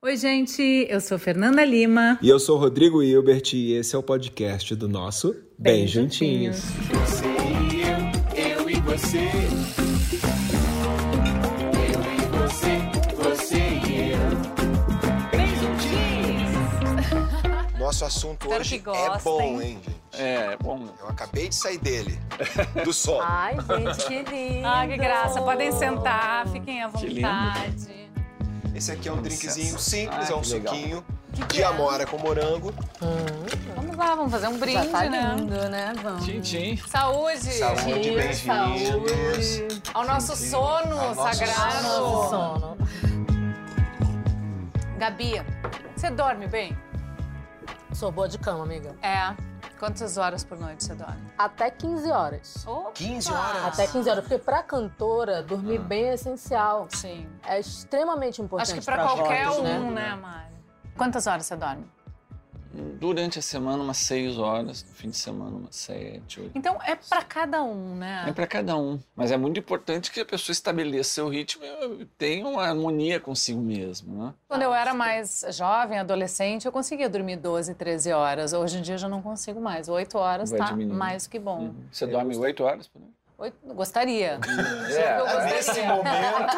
Oi, gente, eu sou Fernanda Lima. E eu sou Rodrigo Hilbert e esse é o podcast do nosso Bem, Bem Juntinhos. Juntinhos. Você e eu, eu e você. Eu e você, você e eu. Bem Juntinhos. Nosso assunto Espero hoje é bom, hein, gente? É, bom. Eu acabei de sair dele, do sol. Ai, gente, que lindo. Ai, que graça. Podem sentar, fiquem à vontade. Esse aqui é um drinkzinho simples, ah, é um suquinho que de é? amora com morango. Hum. Vamos lá, vamos fazer um brinde, Já tá né? lindo, né? Vamos. Tchim, tchim. Saúde. Saúde, bem-vindos. Ao nosso sono Ao sagrado. Nosso sono. Gabi, você dorme bem? Sou boa de cama, amiga. É. Quantas horas por noite você dorme? Até 15 horas. Opa. 15 horas? Até 15 horas. Porque pra cantora, dormir ah. bem é essencial. Sim. É extremamente importante. Acho que pra, pra qualquer um, né, né Mari? Quantas horas você dorme? Durante a semana, umas seis horas. No fim de semana, umas sete, oito. Então, é para cada um, né? É para cada um. Mas é muito importante que a pessoa estabeleça seu ritmo e tenha uma harmonia consigo mesmo, né? Quando eu era mais jovem, adolescente, eu conseguia dormir 12, 13 horas. Hoje em dia, eu já não consigo mais. Oito horas Vai tá diminuir. mais que bom. Uhum. Você dorme oito horas por noite? Gostaria. É, nesse momento,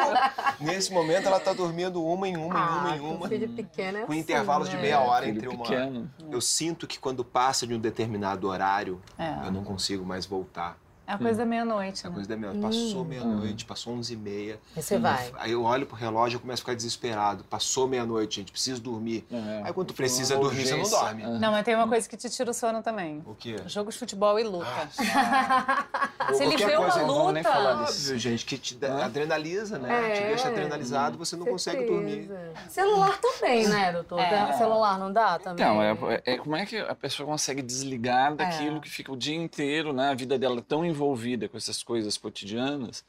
nesse momento ela está dormindo uma em uma, ah, em uma em uma. Filho pequeno é com assim, intervalos né? de meia hora entre uma. Pequeno. Eu sinto que quando passa de um determinado horário, é. eu não consigo mais voltar. É a coisa da meia-noite. É a coisa da meia-noite. Passou hum. meia-noite, passou onze e meia. Aí você vai. Aí eu olho pro relógio e começo a ficar desesperado. Passou meia-noite, gente, preciso dormir. É. Aí quando tu precisa dormir, você não dorme. Não, mas tem uma coisa que te tira o sono também. O quê? Jogo de futebol e luta. Ah, Se ele vê uma luta... Nem falar disso. gente, que te adrenaliza, né? É. Te deixa adrenalizado, você não Certeza. consegue dormir. Celular também, né, doutor? É. Celular não dá também? Então, é, é, como é que a pessoa consegue desligar daquilo que fica o dia inteiro, né? A vida dela tão envolvida com essas coisas cotidianas.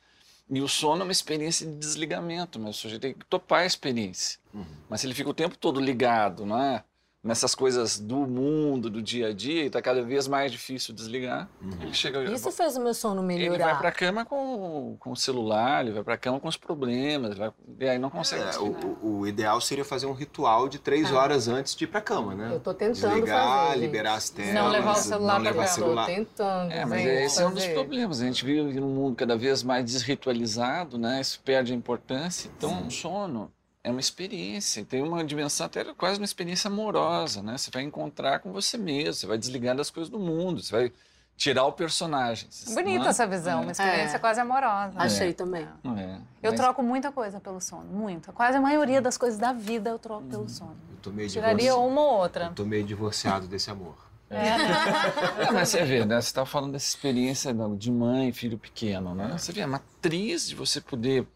E o sono é uma experiência de desligamento, mas o sujeito tem que topar a experiência. Uhum. Mas se ele fica o tempo todo ligado, não é? Nessas coisas do mundo, do dia a dia, e está cada vez mais difícil desligar. Uhum. Ele chega, Isso fez o meu sono melhorar. Ele vai para a cama com, com o celular, ele vai para a cama com os problemas, vai, e aí não consegue é, o, o, ideal seria fazer um ritual de três ah. horas antes de ir para a cama, né? Eu estou tentando Desligar, fazer, liberar as telas. Não levar o celular para levar celular. Estou tentando. É, mas esse fazer. é um dos problemas. A gente vive num mundo cada vez mais desritualizado, né? Isso perde a importância. Então, o sono é uma experiência, tem uma dimensão até quase uma experiência amorosa, né? Você vai encontrar com você mesmo, você vai desligar das coisas do mundo, você vai tirar o personagem. Bonita é? essa visão, é. uma experiência é. quase amorosa. Achei é. também. É. Eu mas... troco muita coisa pelo sono, muita. Quase a maioria das coisas da vida eu troco hum. pelo sono. Eu tô meio Tiraria divorci... uma ou outra. Eu tô meio divorciado desse amor. É. mas você vê, né? Você estava falando dessa experiência de mãe e filho pequeno, né? Você vê a matriz de você poder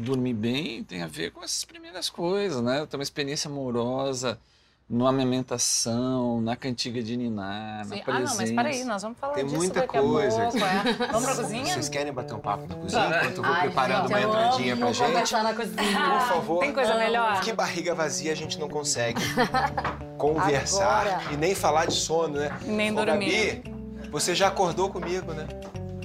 dormir bem tem a ver com essas primeiras coisas, né? Ter uma experiência amorosa, na amamentação, na cantiga de ninar, Sim. na presença. Ah, não, mas peraí, nós vamos falar Tem disso muita daqui coisa. a pouco. É. Vamos pra cozinha? Vocês querem bater um papo na cozinha enquanto eu vou Ai, preparando gente, uma entradinha pra gente? na cozinha. Por favor. Tem coisa melhor? Que barriga vazia a gente não consegue conversar Agora. e nem falar de sono, né? Nem Ô, dormir. Gabi, você já acordou comigo, né?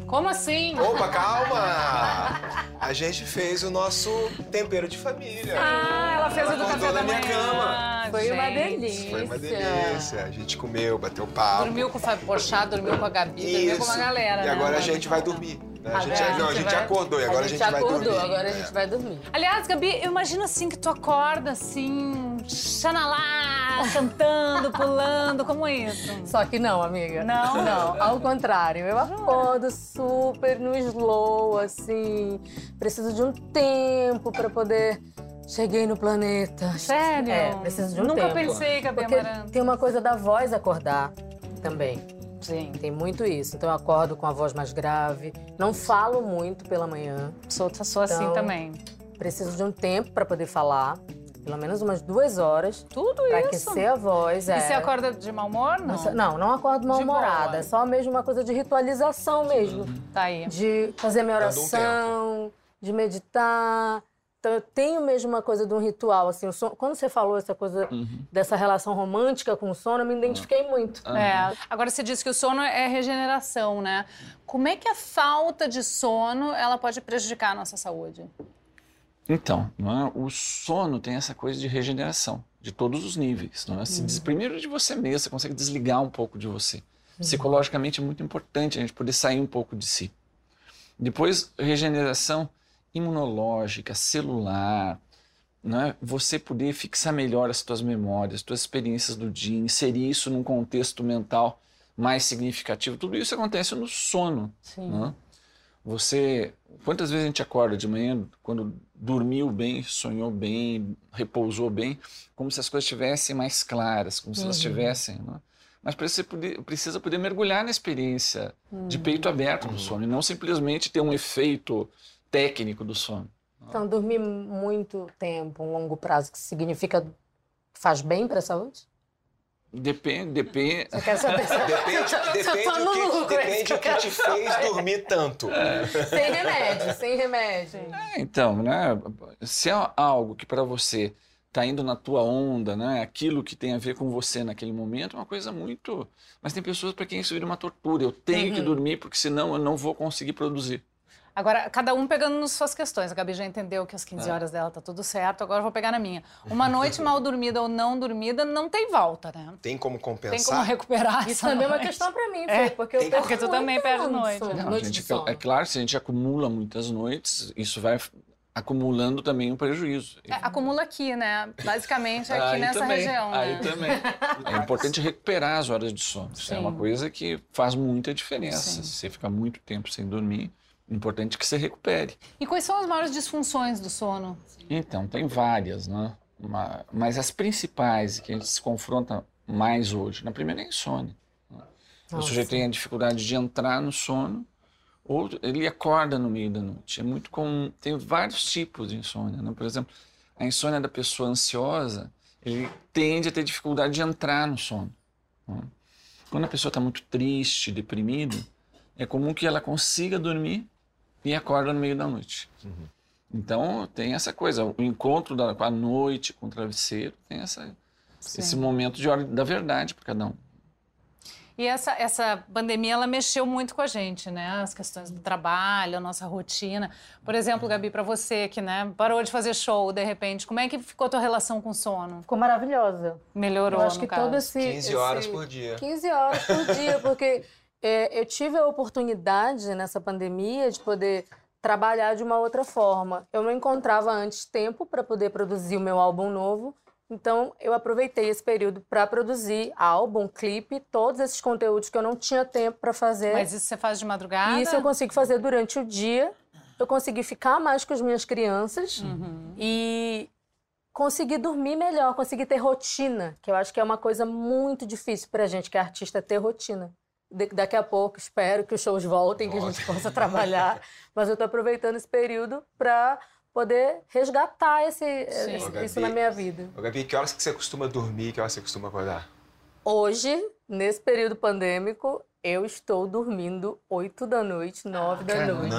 Como assim? Opa, calma! A gente fez o nosso tempero de família. Ah, ela fez ela o do café da minha cama. Foi gente. uma delícia. Foi uma delícia. A gente comeu, bateu papo. Dormiu com o Fábio Porchat, dormiu com a Gabi, Isso. dormiu com uma galera. E né? agora a gente vai dormir. Né? A gente, não, a gente vai... acordou e agora a gente, a gente acordou, vai dormir. agora a gente vai dormir. Aliás, Gabi, eu imagino assim que tu acorda assim, xanalá, cantando, pulando, como é isso? Só que não, amiga. Não? Não, ao contrário. Eu acordo super no slow, assim. Preciso de um tempo pra poder... Cheguei no planeta. Sério? É, preciso de um Nunca tempo. Nunca pensei, Gabi Porque Amarante. tem uma coisa da voz acordar também. Sim. Tem muito isso. Então eu acordo com a voz mais grave, não falo muito pela manhã. Sou, sou assim então, também. Preciso de um tempo para poder falar. Pelo menos umas duas horas. Tudo pra isso? Pra aquecer a voz. É. E você acorda de mau humor? Não, não, não acordo mal-humorada. É só mesmo uma coisa de ritualização mesmo. Tá aí. De fazer minha oração, de meditar, então eu tenho mesmo uma coisa de um ritual, assim, sono, quando você falou essa coisa uhum. dessa relação romântica com o sono, eu me identifiquei uhum. muito. Uhum. É. Agora você disse que o sono é regeneração, né? Como é que a falta de sono ela pode prejudicar a nossa saúde? Então, é? o sono tem essa coisa de regeneração, de todos os níveis. Não é? Se uhum. Primeiro de você mesmo, você consegue desligar um pouco de você. Uhum. Psicologicamente é muito importante a gente poder sair um pouco de si. Depois, regeneração imunológica, celular, né? você poder fixar melhor as suas memórias, as suas experiências do dia, inserir isso num contexto mental mais significativo. Tudo isso acontece no sono. Né? Você, quantas vezes a gente acorda de manhã quando dormiu bem, sonhou bem, repousou bem, como se as coisas estivessem mais claras, como se elas estivessem. Uhum. Né? Mas você poder, precisa poder mergulhar na experiência uhum. de peito aberto no uhum. sono e não simplesmente ter um efeito técnico do sono. Então, dormir muito tempo, um longo prazo, que significa faz bem para a saúde? Depende, depende. Você quer saber? depende depende o que, depende o que te fez dormir tanto. É. Sem remédio, sem remédio. É, então, né? Se é algo que para você está indo na tua onda, né? Aquilo que tem a ver com você naquele momento é uma coisa muito. Mas tem pessoas para quem isso vira uma tortura. Eu tenho uhum. que dormir porque senão eu não vou conseguir produzir. Agora, cada um pegando nas suas questões. A Gabi já entendeu que às 15 é. horas dela tá tudo certo, agora eu vou pegar na minha. Uma noite mal dormida ou não dormida não tem volta, né? Tem como compensar? Tem como recuperar Isso também é uma questão para mim, é. porque eu tem, Porque tu também perde noite. Não, noite gente, é claro, se a gente acumula muitas noites, isso vai acumulando também um prejuízo. É, acumula aqui, né? Basicamente aqui aí nessa também, região. Aí né? também. É importante recuperar as horas de sono. Isso é uma coisa que faz muita diferença. Sim. Se você ficar muito tempo sem dormir, importante que você recupere. E quais são as maiores disfunções do sono? Então, tem várias, né? Mas as principais que a gente se confronta mais hoje, na primeira é a insônia. Né? O sujeito tem a dificuldade de entrar no sono ou ele acorda no meio da noite. É muito comum, tem vários tipos de insônia. Né? Por exemplo, a insônia da pessoa ansiosa, ele tende a ter dificuldade de entrar no sono. Né? Quando a pessoa está muito triste, deprimida, é comum que ela consiga dormir, e acorda no meio da noite. Uhum. Então tem essa coisa, o encontro da, com a noite, com o travesseiro, tem essa, esse momento de hora da verdade para cada um. E essa, essa pandemia, ela mexeu muito com a gente, né? As questões do trabalho, a nossa rotina. Por exemplo, Gabi, para você que né, parou de fazer show, de repente, como é que ficou a tua relação com o sono? Ficou maravilhosa. Melhorou, Eu acho que caso. todo esse... 15 horas esse... por dia. 15 horas por dia, porque é, eu tive a oportunidade nessa pandemia de poder trabalhar de uma outra forma. Eu não encontrava antes tempo para poder produzir o meu álbum novo, então eu aproveitei esse período para produzir álbum, clipe, todos esses conteúdos que eu não tinha tempo para fazer. Mas isso você faz de madrugada? Isso eu consigo fazer durante o dia. Eu consegui ficar mais com as minhas crianças uhum. e conseguir dormir melhor, conseguir ter rotina, que eu acho que é uma coisa muito difícil para gente que é artista ter rotina daqui a pouco espero que os shows voltem, que a gente possa trabalhar. Mas eu estou aproveitando esse período para poder resgatar esse, esse Gabi, isso na minha vida. Ô, Gabi, que horas que você costuma dormir que horas você costuma acordar? Hoje, nesse período pandêmico, eu estou dormindo 8 da noite, 9 da noite.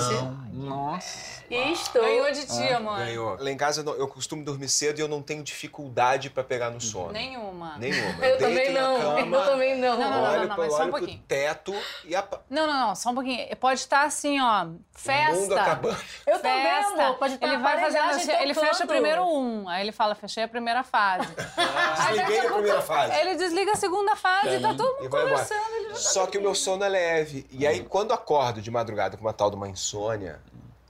Não. Nossa. E estou. Ganhou de ti, ah, mãe. Ganhou. Lá em casa eu, eu, costumo dormir cedo e eu não tenho dificuldade para pegar no sono. Nenhuma. Nenhuma. Eu, eu também não. Cama, eu também não. Não, não, não, não, não mas só um pouquinho. teto e a... Não, não, não, só um pouquinho. Pode estar assim, ó, festa. O mundo acabando. Eu também, amor. Pode estar ele vai fazendo assim, ele fecha primeiro um, aí ele fala, fechei a primeira fase. Ah, desliguei a primeira fase. Ele desliga a segunda fase, é. tá todo mundo conversando. Só que o meu sono é leve. E aí, quando acordo de madrugada com uma tal de uma insônia,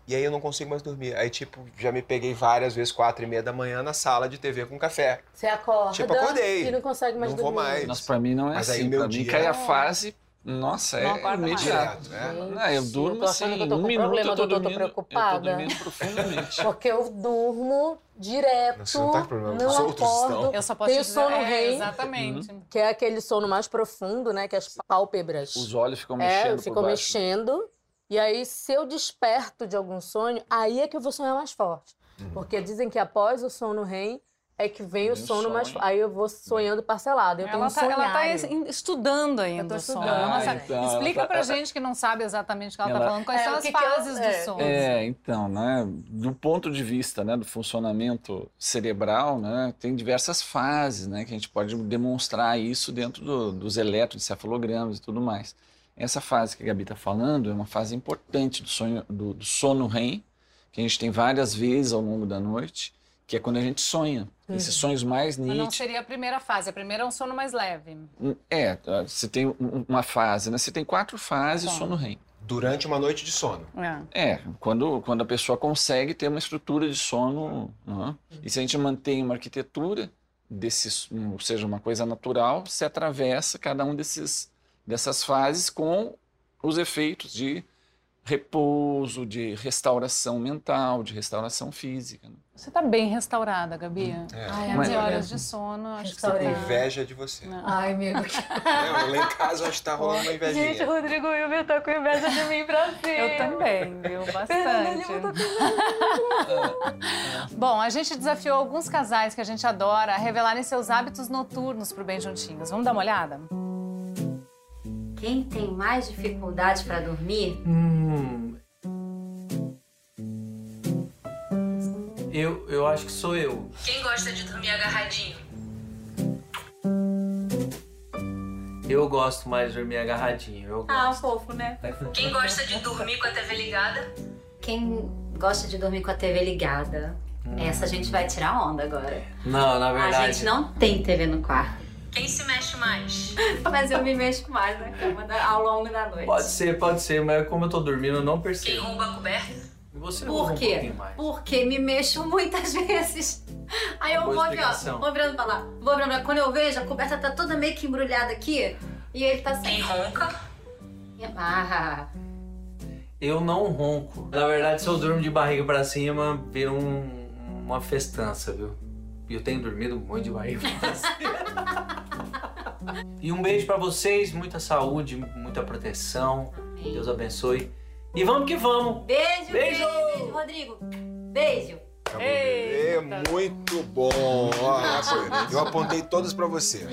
e aí eu não consigo mais dormir. Aí, tipo, já me peguei várias vezes, quatro e meia da manhã, na sala de TV com café. Você acorda tipo, acordei. e não consegue mais não dormir. Não vou mais. Mas pra mim não é Mas assim. Aí, meu pra dia... mim cai a fase... Nossa, não é imediato. É. Não, eu durmo eu assim, um minuto eu tô, dormindo, eu tô dormindo profundamente. Porque eu durmo direto, Você não, tá com problema. não acordo. Eu só posso Tenho sono é, REM, exatamente. Uhum. que é aquele sono mais profundo, né, que as pálpebras. Os olhos ficam mexendo É, ficam mexendo. E aí, se eu desperto de algum sonho, aí é que eu vou sonhar mais forte. Uhum. Porque dizem que após o sono REM, é que vem o sono sonho. mais. Aí eu vou sonhando parcelado. Eu ela, tá, ela tá estudando ainda o sono. Ah, então, Explica tá... pra gente que não sabe exatamente o que ela, ela... tá falando, quais é, são as fases eu... do é. sono. É, então, né? Do ponto de vista né, do funcionamento cerebral, né, tem diversas fases, né? Que a gente pode demonstrar isso dentro do, dos eletroencefalogramas e tudo mais. Essa fase que a Gabi está falando é uma fase importante do, sonho, do, do sono REM, que a gente tem várias vezes ao longo da noite, que é quando a gente sonha. Esses sonhos mais Mas não nítidos. seria a primeira fase. A primeira é um sono mais leve. É, você tem um- uma fase, né? Você tem quatro fases, Tá. sono REM. Durante uma noite de sono. É. É, quando, quando a pessoa consegue ter uma estrutura de sono. né? E se a gente mantém uma arquitetura, desse, ou seja, uma coisa natural, se atravessa cada um desses, dessas fases com os efeitos de repouso, de restauração mental, de restauração física. né? Você tá bem restaurada, Gabi. É. Ai, Mas- 11 horas de sono, acho que você tá... Inveja de você. Não. Ai, amigo. É, lá em casa acho que tá rolando uma invejinha. Gente, o Rodrigo Wilber tá com inveja de mim pra cima. Eu também, viu? Tá Bastante. Bom, a gente desafiou alguns casais que a gente adora a revelarem seus hábitos noturnos pro Bem Juntinhos. Vamos dar uma olhada? Quem tem mais dificuldade para dormir? Hum. Eu, eu acho que sou eu. Quem gosta de dormir agarradinho? Eu gosto mais de dormir agarradinho. Eu Ah, gosto. fofo, né? Quem gosta de dormir com a TV ligada? Quem gosta de dormir com a TV ligada? Essa a gente vai tirar onda agora. Não, na A verdade. gente não tem TV no quarto. Quem se mexe mais? Mas eu me mexo mais na cama da- ao longo da noite. Pode ser, pode ser, mas como eu tô dormindo, eu não Quem percebo. rouba a coberta? E você Por um quê? mais. Porque me mexo muitas vezes. Aí eu vou aqui, ó, vou virando pra lá, vou virando pra lá. Quando eu vejo, a coberta tá toda meio que embrulhada aqui. E ele tá Quem sem. ronca? Ah, Eu não ronco. Na verdade, se eu durmo de barriga pra cima, vira um- uma festança, viu? E eu tenho dormido muito de barriga pra cima. e um beijo pra vocês, muita saúde, muita proteção. Deus abençoe. E vamos que vamos! beijo, beijo, Beijo! beijo, Rodrigo. Beijo. É muito bom. Eu apontei todas pra você.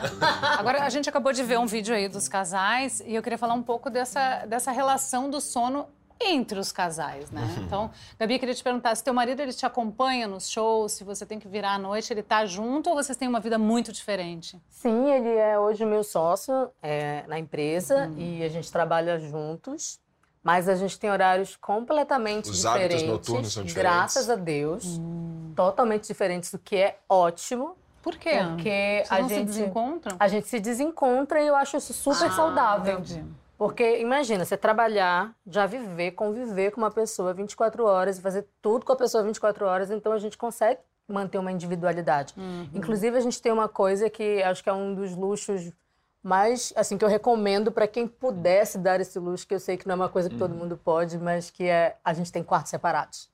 Agora, a gente acabou de ver um vídeo aí dos casais e eu queria falar um pouco dessa, dessa relação do sono entre os casais, né? Então, Gabi, queria te perguntar, se teu marido ele te acompanha nos shows, se você tem que virar à noite, ele tá junto ou vocês têm uma vida muito diferente? Sim, ele é hoje meu sócio é, na empresa e a gente trabalha juntos. Mas a gente tem horários completamente Os hábitos diferentes. noturnos são diferentes. Graças a Deus. Totalmente diferentes, o que é ótimo. Por quê? Porque Vocês a não se gente, desencontram? a gente se desencontra e eu acho isso super saudável. Entendi. Porque imagina, você trabalhar, já viver, conviver com uma pessoa 24 horas e fazer tudo com a pessoa 24 horas, então a gente consegue manter uma individualidade. Inclusive, a gente tem uma coisa que acho que é um dos luxos mais, assim, que eu recomendo para quem pudesse dar esse luxo, que eu sei que não é uma coisa que todo mundo pode, mas que é a gente tem quartos separados.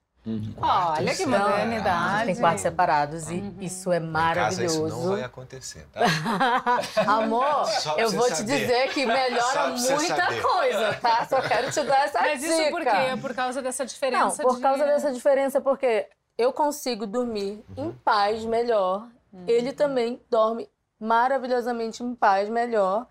Olha que modernidade. Tem quartos separados e isso é Em casa isso maravilhoso. não vai acontecer, tá? Amor, eu vou te saber. dizer que melhora muita saber. coisa, tá? Só quero te dar essa Mas dica. isso por quê? Por causa dessa Não, diferença por de- causa dessa diferença, porque eu consigo dormir Uhum. em paz melhor. Ele também dorme maravilhosamente em paz melhor.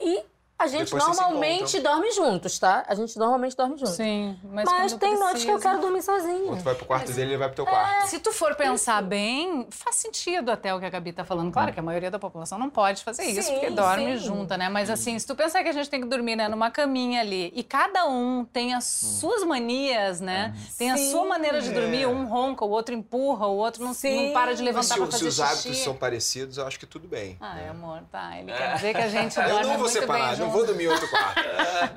E a gente Depois se normalmente dorme juntos, tá? A gente normalmente dorme juntos. Sim, mas, Mas tem noites que eu quero dormir sozinha. Quando tu vai pro quarto dele, ele vai pro teu quarto. Se tu for pensar bem, faz sentido até o que a Gabi tá falando. Claro que a maioria da população não pode fazer isso, Sim, porque dorme sim. junta, né? Mas assim, se tu pensar que a gente tem que dormir né, numa caminha ali e cada um tem as suas manias, né? Tem a sua maneira de dormir, um ronca, o outro empurra, o outro não, não para de Mas levantar se, pra se fazer os hábitos xixi. são parecidos, eu acho que tudo bem. Ai, amor, tá. Ele quer dizer que a gente dorme Eu não vou muito separar, bem não vou dormir em outro quarto.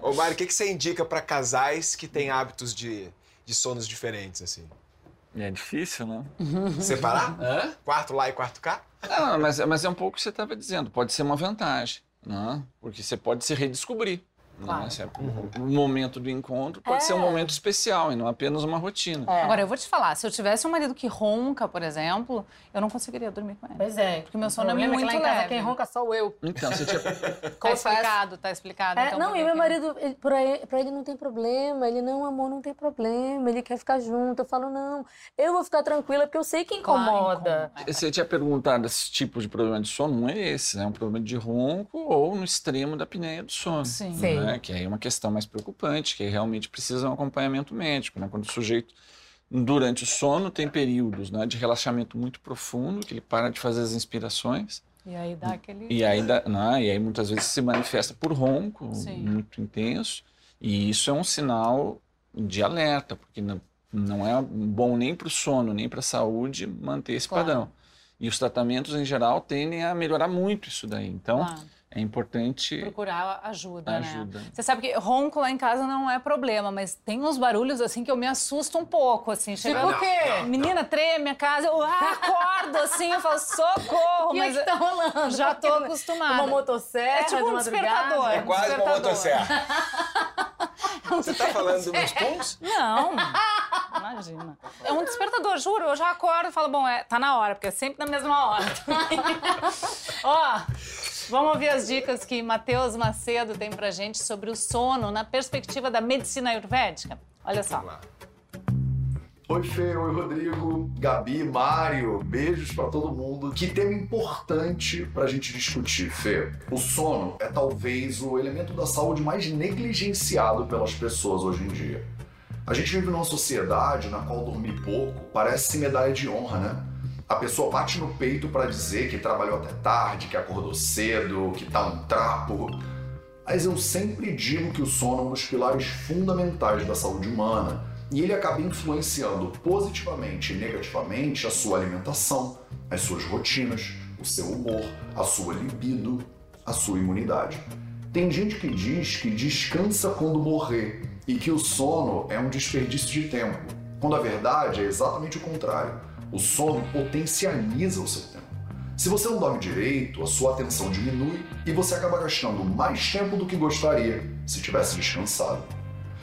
Ô, Mário, o que, que você indica pra casais que têm hábitos de, de sonos diferentes, assim? É difícil, né? Separar? Quarto lá e quarto cá? Não, mas, mas é um pouco o que você estava dizendo. Pode ser uma vantagem, né? Porque você pode se redescobrir. Claro. Né? Se é- O momento do encontro pode ser um momento especial e não apenas uma rotina. É. Agora, eu vou te falar, se eu tivesse um marido que ronca, por exemplo, eu não conseguiria dormir com ele. Pois é. Porque meu sono é O problema muito que lá em casa leve. quem ronca sou eu. Então, você tinha... Tá explicado, tá explicado. É, então, não, e meu marido, ele, pra, ele, pra ele não tem problema. Ele, não, amor, não tem problema. Ele quer ficar junto. Eu falo, não, eu vou ficar tranquila porque eu sei que Claro, incomoda. incomoda. Você tinha perguntado esse tipo de problema de sono, não é esse, né? É um problema de ronco ou no extremo da apneia do sono. Sim. Sim. né? Que aí é uma questão mais preocupante, que realmente precisa de um acompanhamento médico, né? Quando o sujeito, durante o sono, tem períodos né, de relaxamento muito profundo, que ele para de fazer as inspirações, E aí dá aquele. e aí, dá- né, e aí muitas vezes se manifesta por ronco Sim. muito intenso, e isso é um sinal de alerta, porque na- Não é bom nem para o sono, nem para a saúde manter esse Claro. padrão. E os tratamentos, em geral, tendem a melhorar muito isso daí. Então, Claro. É importante Procurar ajuda, né? ajuda. Você sabe que ronco lá em casa não é problema, mas tem uns barulhos assim que eu me assusto um pouco, assim. Chega... Tipo o quê? Menina, treme a casa, eu ah, acordo assim, eu falo, socorro, O que é mas que tá rolando? já tô acostumada. Uma motosserra É tipo de um madrugada? despertador. É quase uma despertador. motosserra. Você tá falando dos puns? Não, imagina. É um despertador, juro. Eu já acordo e falo, bom, é, tá na hora, porque é sempre na mesma hora. Ó, vamos ouvir as dicas que Matheus Macedo tem pra gente sobre o sono na perspectiva da medicina ayurvédica. Olha só. Oi, Fê, oi, Rodrigo, Gabi, Mário, beijos pra todo mundo. Que tema importante pra gente discutir, Fê. O sono é talvez o elemento da saúde mais negligenciado pelas pessoas hoje em dia. A gente vive numa sociedade na qual dormir pouco parece medalha de honra, né? A pessoa bate no peito pra dizer que trabalhou até tarde, que acordou cedo, que tá um trapo. Mas eu sempre digo que o sono é um dos pilares fundamentais da saúde humana e ele acaba influenciando positivamente e negativamente a sua alimentação, as suas rotinas, o seu humor, a sua libido, a sua imunidade. Tem gente que diz que descansa quando morrer e que o sono é um desperdício de tempo, quando a verdade é exatamente o contrário. O sono potencializa o seu tempo. Se você não dorme direito, a sua atenção diminui e você acaba gastando mais tempo do que gostaria se tivesse descansado.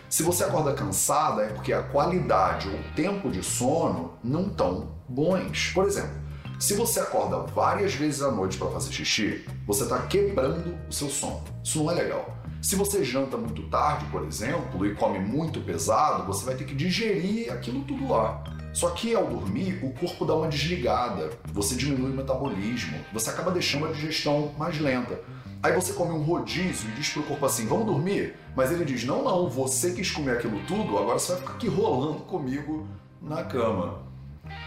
Se você acorda cansada, é porque a qualidade ou o tempo de sono não estão bons. Por exemplo, se você acorda várias vezes à noite para fazer xixi, você está quebrando o seu sono. Isso não é legal. Se você janta muito tarde, por exemplo, e come muito pesado, você vai ter que digerir aquilo tudo lá. Só que ao dormir, o corpo dá uma desligada, você diminui o metabolismo, você acaba deixando a digestão mais lenta. Aí você come um rodízio e diz pro corpo assim, vamos dormir? Mas ele diz, não, não, você quis comer aquilo tudo, agora você vai ficar aqui rolando comigo na cama.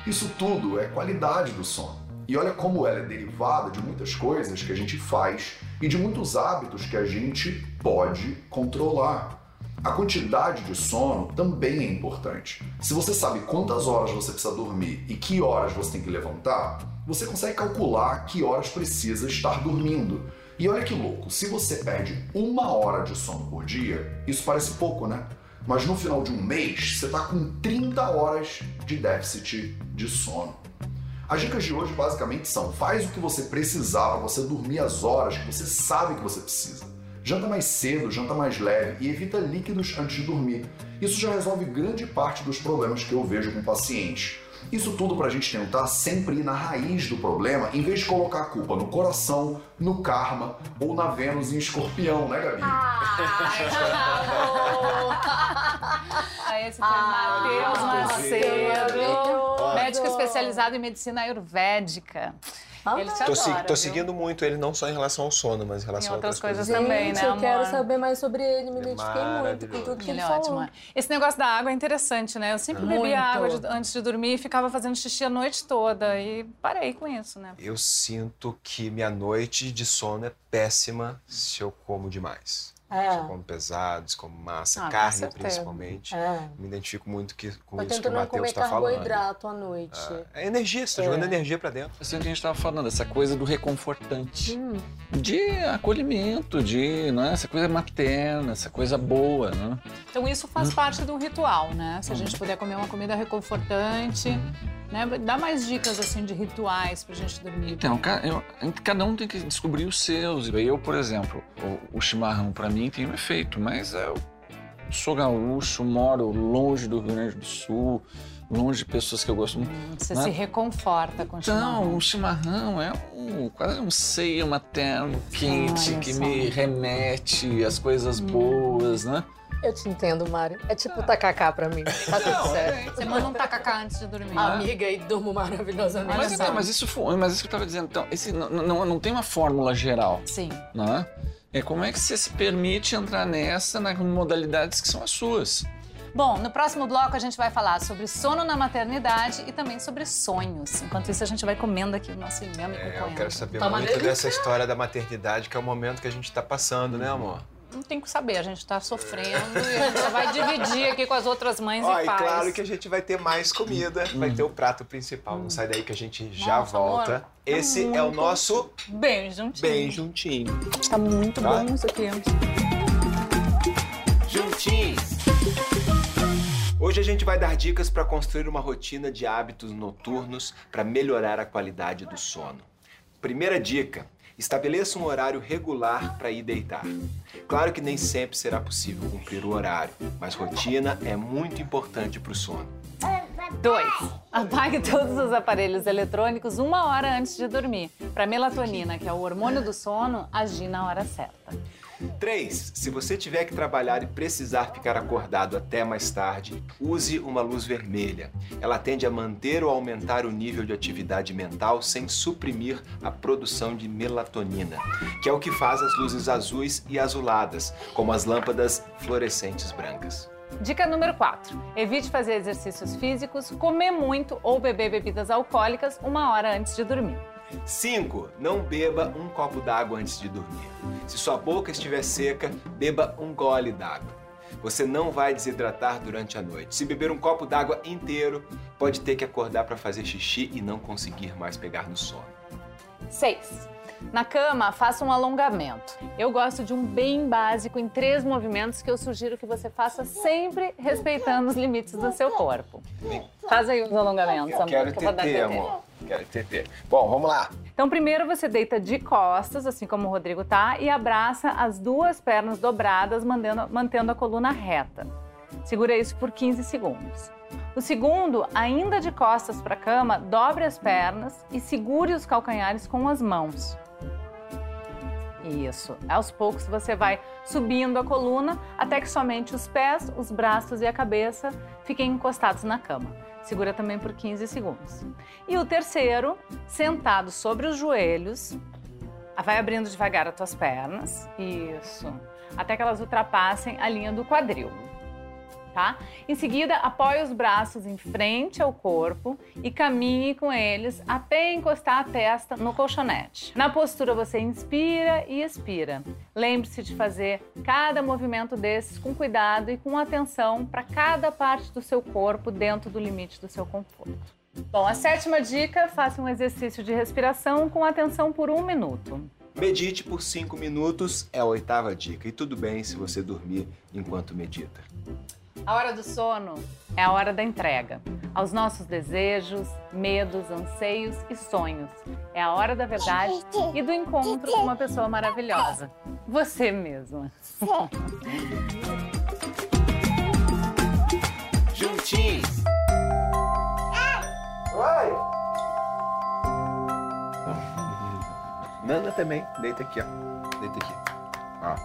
Isso tudo é qualidade do sono. E olha como ela é derivada de muitas coisas que a gente faz e de muitos hábitos que a gente pode controlar. A quantidade de sono também é importante. Se você sabe quantas horas você precisa dormir e que horas você tem que levantar, você consegue calcular que horas precisa estar dormindo. E olha que louco, se você perde uma hora de sono por dia, isso parece pouco, né? Mas no final de um mês, você está com 30 horas de déficit de sono. As dicas de hoje basicamente são: faz o que você precisar para você dormir as horas que você sabe que você precisa. Janta mais cedo, janta mais leve e evita líquidos antes de dormir. Isso já resolve grande parte dos problemas que eu vejo com pacientes. Isso tudo para a gente tentar sempre ir na raiz do problema, em vez de colocar a culpa no coração, no karma ou na Vênus em escorpião, né, Gabi? Ah, esse foi Ah, Matheus Macedo, médico especializado em medicina ayurvédica. Ele te Tô, adora, tô viu? seguindo muito ele, não só em relação ao sono, mas em Em relação outras a outras coisas coisas. também, Gente, né, eu quero amor? saber mais sobre ele, me é identifiquei muito com tudo que Ele ele, é falou. ótimo. Esse negócio da água é interessante, né? Eu sempre Muito. bebia água de- antes de dormir e ficava fazendo xixi a noite toda. E parei com isso, né? Eu sinto que minha noite de sono é péssima se eu como demais. É. Eu como pesado, se como massa, Ah, carne principalmente. É. Me identifico muito que, com Eu isso que o não Matheus comer está falando. carboidrato à noite. É energia, você tá jogando energia pra dentro. Isso é o que a gente estava falando, essa coisa do reconfortante. Hum. De acolhimento, de né, essa coisa materna, essa coisa boa, né? Então isso faz parte do ritual, né? Se a gente puder comer uma comida reconfortante, né? Dá mais dicas, assim, de rituais pra gente dormir. Então, eu- cada um tem que descobrir os seus. Eu, por exemplo, o, o chimarrão para mim tem um efeito, mas eu sou gaúcho, moro longe do Rio Grande do Sul, longe de pessoas que eu gosto muito. Você né? se reconforta com o Então, chimarrão. o chimarrão é um, quase um seio materno quente Olha que só. me remete às coisas boas, né? Eu te entendo, Mário. É tipo tacacá pra mim. Tá tudo certo. Você manda um tacacá antes de dormir. Amiga, e durmo maravilhosamente. Mas, então, mas isso foi, mas isso que eu estava dizendo. Então, esse não, não, não tem uma fórmula geral, Sim. né? É como é que você se permite entrar nessa nas modalidades que são as suas. Bom, no próximo bloco a gente vai falar sobre sono na maternidade e também sobre sonhos. Enquanto isso, a gente vai comendo aqui o nosso inhame com É, eu quero saber Toma muito delícia. dessa história da maternidade, que é o momento que a gente tá passando, né, amor? Não tem que saber, a gente tá sofrendo e a gente vai dividir aqui com as outras mães Ó, e e pais. claro que a gente vai ter mais comida, vai ter o prato principal. Não sai daí que a gente já Nossa, volta. amor, tá Esse é o nosso Bem juntinho. bem juntinho. Tá muito Tá? bom isso aqui. Juntinhos. Hoje a gente vai dar dicas para construir uma rotina de hábitos noturnos para melhorar a qualidade do sono. Primeira dica: estabeleça um horário regular para ir deitar. Claro que nem sempre será possível cumprir o horário, mas rotina é muito importante para o sono. 2. Apague todos os aparelhos eletrônicos uma hora antes de dormir, para melatonina, que é o hormônio do sono, agir na hora certa. 3. Se você tiver que trabalhar e precisar ficar acordado até mais tarde, use uma luz vermelha. Ela tende a manter ou aumentar o nível de atividade mental sem suprimir a produção de melatonina, que é o que faz as luzes azuis e azuladas, como as lâmpadas fluorescentes brancas. Dica número 4. Evite fazer exercícios físicos, comer muito ou beber bebidas alcoólicas uma hora antes de dormir. 5. Não beba um copo d'água antes de dormir. Se sua boca estiver seca, beba um gole d'água. Você não vai desidratar durante a noite. Se beber um copo d'água inteiro, pode ter que acordar para fazer xixi e não conseguir mais pegar no sono. 6. Na cama, faça um alongamento. Eu gosto de um bem básico em três movimentos que eu sugiro que você faça sempre respeitando os limites do seu corpo. Faz aí os alongamentos, Eu amor, quero que eu vou dar TT, TT. amor. Quero TT. Bom, vamos lá. Então, primeiro você deita de costas, assim como o Rodrigo tá, e abraça as duas pernas dobradas, mantendo, mantendo a coluna reta. Segura isso por 15 segundos. O segundo, ainda de costas para a cama, dobre as pernas e segure os calcanhares com as mãos. Isso. Aos poucos você vai subindo a coluna até que somente os pés, os braços e a cabeça fiquem encostados na cama. Segura também por 15 segundos. E o terceiro, sentado sobre os joelhos, vai abrindo devagar as tuas pernas. Isso. Até que elas ultrapassem a linha do quadril. Tá? Em seguida, apoie os braços em frente ao corpo e caminhe com eles até encostar a testa no colchonete. Na postura, você inspira e expira. Lembre-se de fazer cada movimento desses com cuidado e com atenção para cada parte do seu corpo dentro do limite do seu conforto. Bom, a sétima dica: faça um exercício de respiração com atenção por um minuto. Medite por 5 minutos é a oitava dica. E tudo bem se você dormir enquanto medita. A hora do sono é a hora da entrega aos nossos desejos, medos, anseios e sonhos. É a hora da verdade e do encontro com uma pessoa maravilhosa. Você mesma. Juntinhos. Vai. Nana também. Deita aqui, ó. Deita aqui. Ó.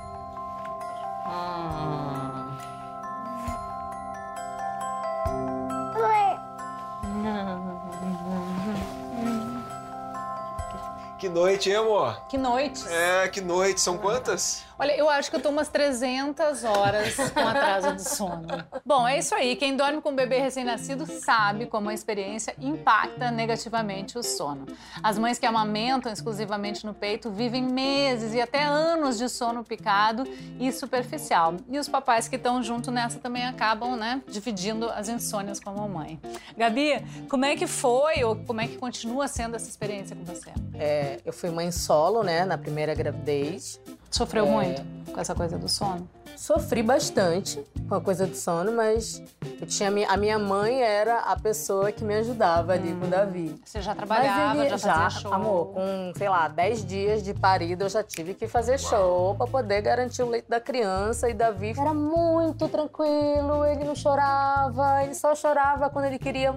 Que noite, hein, amor? Que noite. É, que noite. São quantas? Olha, eu acho que eu tô umas 300 horas com atraso de sono. Bom, é isso aí. Quem dorme com um bebê recém-nascido sabe como a experiência impacta negativamente o sono. As mães que amamentam exclusivamente no peito vivem meses e até anos de sono picado e superficial. E os papais que estão junto nessa também acabam, né, dividindo as insônias com a mamãe. Gabi, como é que foi ou como é que continua sendo essa experiência com você? É, eu fui mãe solo, né, na primeira gravidez. Sofreu É. muito com essa coisa do sono? Sofri bastante com a coisa do sono, mas eu tinha, a minha- a minha mãe era a pessoa que me ajudava ali com o Davi. Você já trabalhava, ele já fazia show? Amor, com, sei lá, 10 dias de parido, eu já tive que fazer show pra poder garantir o leite da criança. E Davi era muito tranquilo, ele não chorava, ele só chorava quando ele queria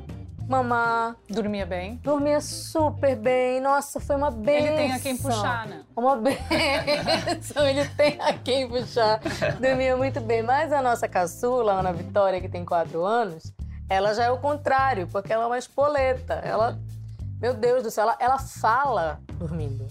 mamar. Dormia bem? Dormia super bem. Nossa, foi uma benção. Ele tem a quem puxar, né? Uma benção, ele tem a quem puxar. Dormia muito bem. Mas a nossa caçula, Ana Vitória, que tem quatro anos, ela já é o contrário, porque ela é uma espoleta. Ela, meu Deus do céu, ela, ela fala dormindo.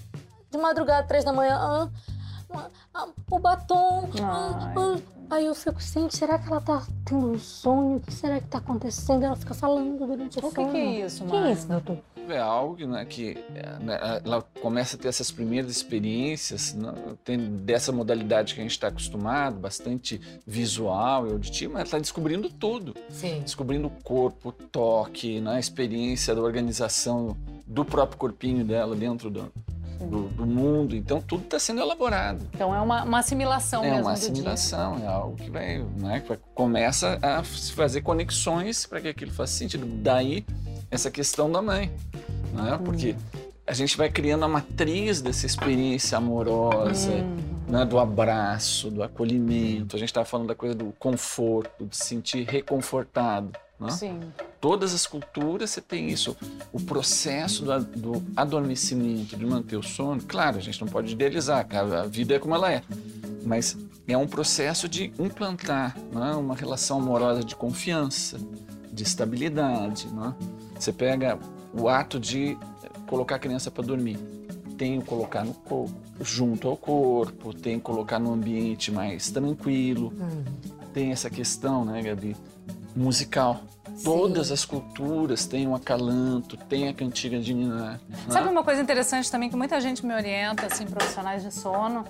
De madrugada, três da manhã, ah, ah, o batom. ah." Aí eu fico, gente, será que ela tá tendo um sonho? O que será que tá acontecendo? Ela fica falando durante o O que, sonho. que é isso, O que é isso, doutor? É algo né, que né, ela começa a ter essas primeiras experiências né, tem dessa modalidade que a gente está acostumado, bastante visual e auditivo, mas ela está descobrindo tudo. Sim. Descobrindo o corpo, o toque, né, a experiência da organização do próprio corpinho dela dentro do, do, do mundo. Então, tudo está sendo elaborado. Então é uma, uma assimilação É mesmo uma assimilação, é algo que vai, né, que vai- começa a se fazer conexões para que aquilo faça sentido. Daí essa questão da mãe, né? Porque a gente vai criando a matriz dessa experiência amorosa, né, do abraço, do acolhimento. A gente estava falando da coisa do conforto, de se sentir reconfortado. Né? Sim. Todas as culturas você tem isso. O processo do, do adormecimento, de manter o sono, claro, a gente não pode idealizar, a vida é como ela é. Mas é um processo de implantar né, uma relação amorosa de confiança, de estabilidade. Né? Você pega o ato de colocar a criança para dormir. Tem o colocar no corpo, junto ao corpo, tem colocar no ambiente mais tranquilo. Tem essa questão, né, Gabi? Musical. Todas as culturas têm um acalanto, tem a cantiga de ninar. né? Sabe uma coisa interessante também que muita gente me orienta, assim, profissionais de sono,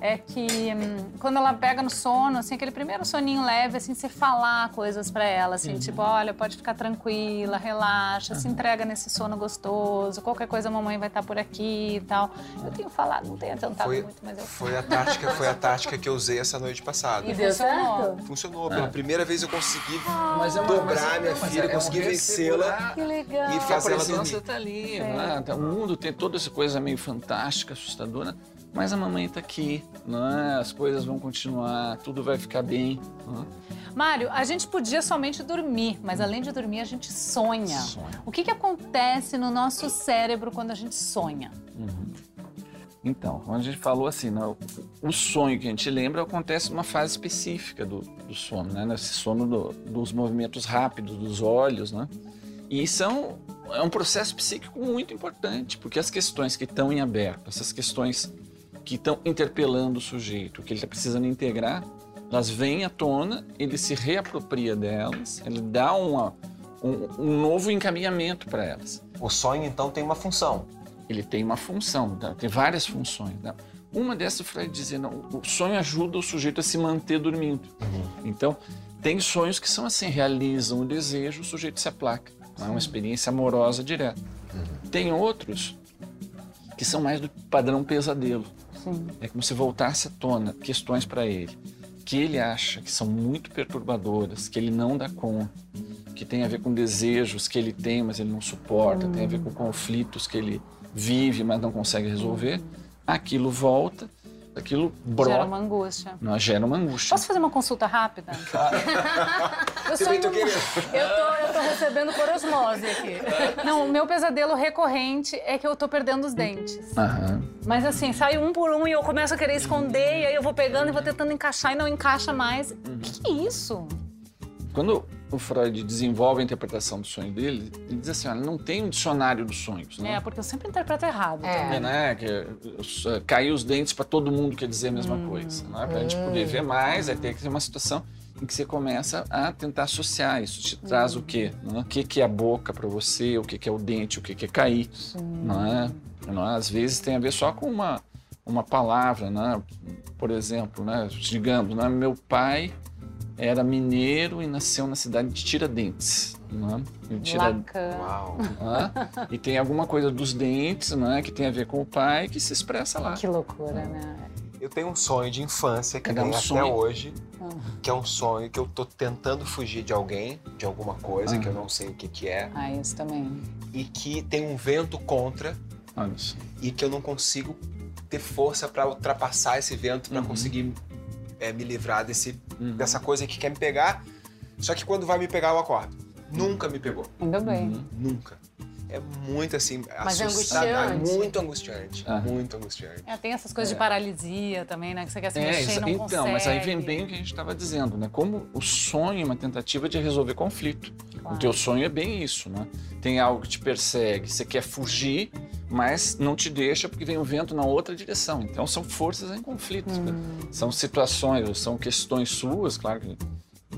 é que hum, quando ela pega no sono, assim, aquele primeiro soninho leve, assim, você falar coisas pra ela, assim, tipo, olha, pode ficar tranquila, relaxa, se entrega nesse sono gostoso, qualquer coisa a mamãe vai estar por aqui e tal. Eu tenho falado, não tenho tentado Foi, muito, mas eu foi a tática, foi a tática que eu usei essa noite passada. E deu certo? Funcionou. Pela primeira vez eu consegui Mas é uma- dobrar mas é- minha filha, é um consegui vencê-la ressegurar. Que legal. e a fazer ela dormir. está ali, né? Tá- O mundo tem toda essa coisa meio fantástica, assustadora, mas a mamãe está aqui, né? As coisas vão continuar, tudo vai ficar bem. né? Mário, a gente podia somente dormir, mas além de dormir, a gente sonha. Sonha. O que, que acontece no nosso cérebro quando a gente sonha? Então, quando a gente falou assim, né, o- sonho que a gente lembra acontece numa fase específica do, do sono, né? Nesse sono do- dos movimentos rápidos dos olhos, né? E isso um, é um processo psíquico muito importante, porque as questões que estão em aberto, essas questões que estão interpelando o sujeito, que ele está precisando integrar, elas vêm à tona, ele se reapropria delas, ele dá uma, um, um novo encaminhamento para elas O sonho, então, tem uma função. ele tem uma função, tá? tem várias funções. né? Uma dessas, Freud dizia, não, o sonho ajuda o sujeito a se manter dormindo. Então, tem sonhos que são assim, realizam o desejo, o sujeito se aplaca. Não é uma experiência amorosa direta. Tem outros que são mais do padrão pesadelo. É como se voltasse à tona questões para ele que ele acha que são muito perturbadoras, que ele não dá conta, que tem a ver com desejos que ele tem, mas ele não suporta, tem a ver com conflitos que ele vive, mas não consegue resolver. Aquilo volta, aquilo brota, Gera uma angústia. não, gera uma angústia. Posso fazer uma consulta rápida? eu, tô sonho- querendo. Eu tô, eu tô recebendo por osmose aqui. Não, o meu pesadelo recorrente é que eu tô perdendo os dentes. Aham. Mas assim, sai um por um e eu começo a querer esconder, e aí eu vou pegando e vou tentando encaixar e não encaixa mais. O que, que é isso? Quando o Freud desenvolve a interpretação do sonho dele, ele diz assim, olha, não tem um dicionário dos sonhos, né? É, porque eu sempre interpreto errado. É. também. É, né? Que, os, eh, cair os dentes para todo mundo quer dizer a mesma coisa. Né? Para a gente poder ver mais, aí tem que ter uma situação em que você começa a tentar associar isso. Te traz o quê? né? O que, que é a boca para você, o que, que é o dente, o que, que é cair. Não é? Não é? Às vezes tem a ver só com uma, uma palavra, né? Por exemplo, né? digamos, né? meu pai era mineiro e nasceu na cidade de Tiradentes. Né? E Tira-. Uau. né? E tem alguma coisa dos dentes, né, que tem a ver com o pai, que se expressa lá. Que loucura, né? Eu tenho um sonho de infância que Cada um até sonha. hoje, que é um sonho que eu tô tentando fugir de alguém, de alguma coisa que eu Ah. não sei o que que é, Ah, isso também. e que tem um vento contra Olha só. e que eu não consigo ter força para ultrapassar esse vento, para Uhum. conseguir é, me livrar desse, Uhum. dessa coisa que quer me pegar. Só que quando vai me pegar, eu acordo. Nunca me pegou. Ainda bem. Uhum. Nunca. É muito assim, Mas é assustador, angustiante. muito angustiante, Ah. muito angustiante. É, tem essas coisas É. de paralisia também, né? Que você quer se É, mexer e não então, consegue. mas aí vem bem o que a gente estava dizendo, né? Como o sonho é uma tentativa de resolver conflito. Claro. O teu sonho é bem isso, né? Tem algo que te persegue, você quer fugir, mas não te deixa porque vem o vento na outra direção. Então são forças em conflito. Hum. São situações, são questões suas, claro que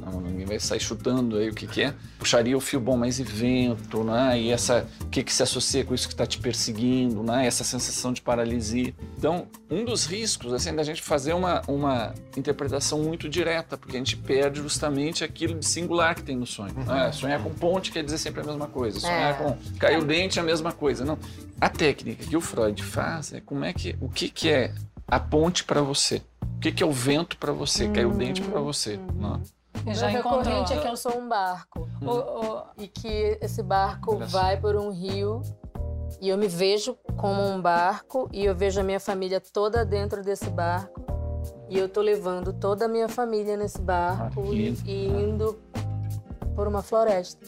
não, ninguém vai sair chutando aí o que, que é. Puxaria o fio bom, mas e vento, né? E essa, o que, que se associa com isso que está te perseguindo, né? Essa sensação de paralisia. Então, um dos riscos, assim, da gente fazer uma, uma interpretação muito direta, porque a gente perde justamente aquilo de singular que tem no sonho. né? Sonhar com ponte quer dizer sempre a mesma coisa. Sonhar É. com caiu o dente é a mesma coisa. Não. A técnica que o Freud faz é como é que, o que, que é a ponte para você? O que, que é o vento para você? Caiu o dente para você? Não. O já meu encontrou. recorrente é que eu sou um barco. O- o- E que esse barco Olha vai por um rio. E eu me vejo como um barco. E eu vejo a minha família toda dentro desse barco. E eu tô levando toda a minha família nesse barco. Ah, e, lindo. e indo por uma floresta.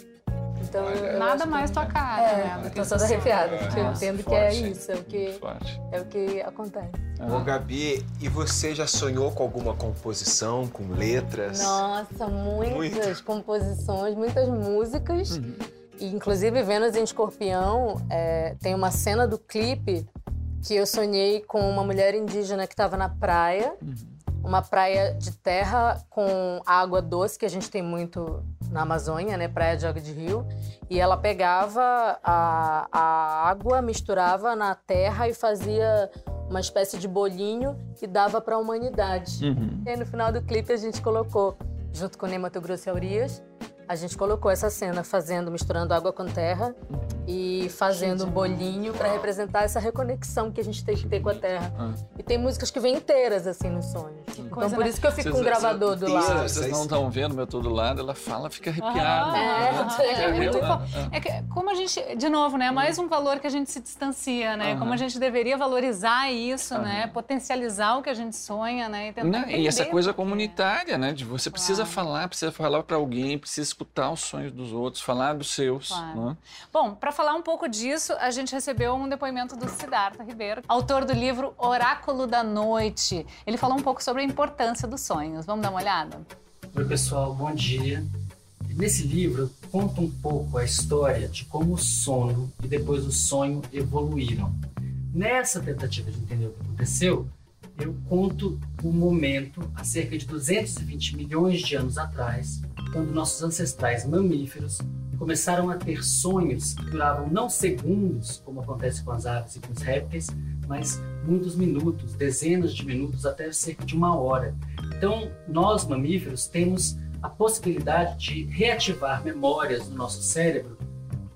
Então, eu Nada acho que- mais tua cara, É, né? tô toda arrepiada, porque eu entendo que é isso, é o que, Muito é o que acontece. Ô, Gabi, e você já sonhou com alguma composição, com letras? Nossa, muitas composições, muitas músicas. Uhum. E, inclusive, Vênus em Escorpião, é, tem uma cena do clipe que eu sonhei com uma mulher indígena que estava na praia. Uma praia de terra com água doce, que a gente tem muito na Amazônia, né? Praia de água de rio. E ela pegava a, a água, misturava na terra e fazia uma espécie de bolinho e dava para a humanidade. Uhum. E aí, no final do clipe, a gente colocou, junto com o Ney Mato Grosso e Aurias, a gente colocou essa cena fazendo, misturando água com terra e fazendo um bolinho para representar essa reconexão que a gente tem que ter com a terra. Ah. E tem músicas que vêm inteiras, assim, nos sonhos. Então, coisa, por né? isso que eu fico com um gravador do lado. Vocês não estão vendo, mas eu tô do lado, ela fala, fica arrepiada. Ah, É, é, que é muito fo- é que, como a gente, de novo, né? Mais um valor que a gente se distancia, né? Aham. Como a gente deveria valorizar isso, Aham. né? Potencializar o que a gente sonha, né? E, tentar Né? E essa coisa que é. comunitária, né? De você precisa Claro. falar, precisa falar para alguém, precisa escutar os sonhos dos outros, falar dos seus. Claro. né? Bom, para falar um pouco disso, a gente recebeu um depoimento do Siddhartha Ribeiro, autor do livro Oráculo da Noite. Ele falou um pouco sobre a importância dos sonhos. Vamos dar uma olhada? Oi, pessoal, bom dia. Nesse livro, eu conto um pouco a história de como o sono e depois o sonho evoluíram. Nessa tentativa de entender o que aconteceu, eu conto um momento, há cerca de 220 milhões de anos atrás, quando nossos ancestrais mamíferos começaram a ter sonhos que duravam não segundos, como acontece com as aves e com os répteis, mas muitos minutos, dezenas de minutos, até cerca de uma hora. Então, nós mamíferos temos a possibilidade de reativar memórias no nosso cérebro